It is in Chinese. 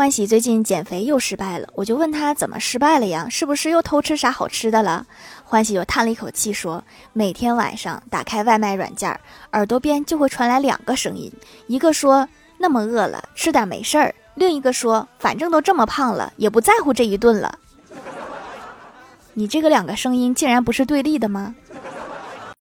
欢喜最近减肥又失败了，我就问他怎么失败了呀？是不是又偷吃啥好吃的了？欢喜又叹了一口气，说每天晚上打开外卖软件，耳朵边就会传来两个声音：一个说那么饿了，吃点没事儿；另一个说反正都这么胖了，也不在乎这一顿了。你这个两个声音竟然不是对立的吗？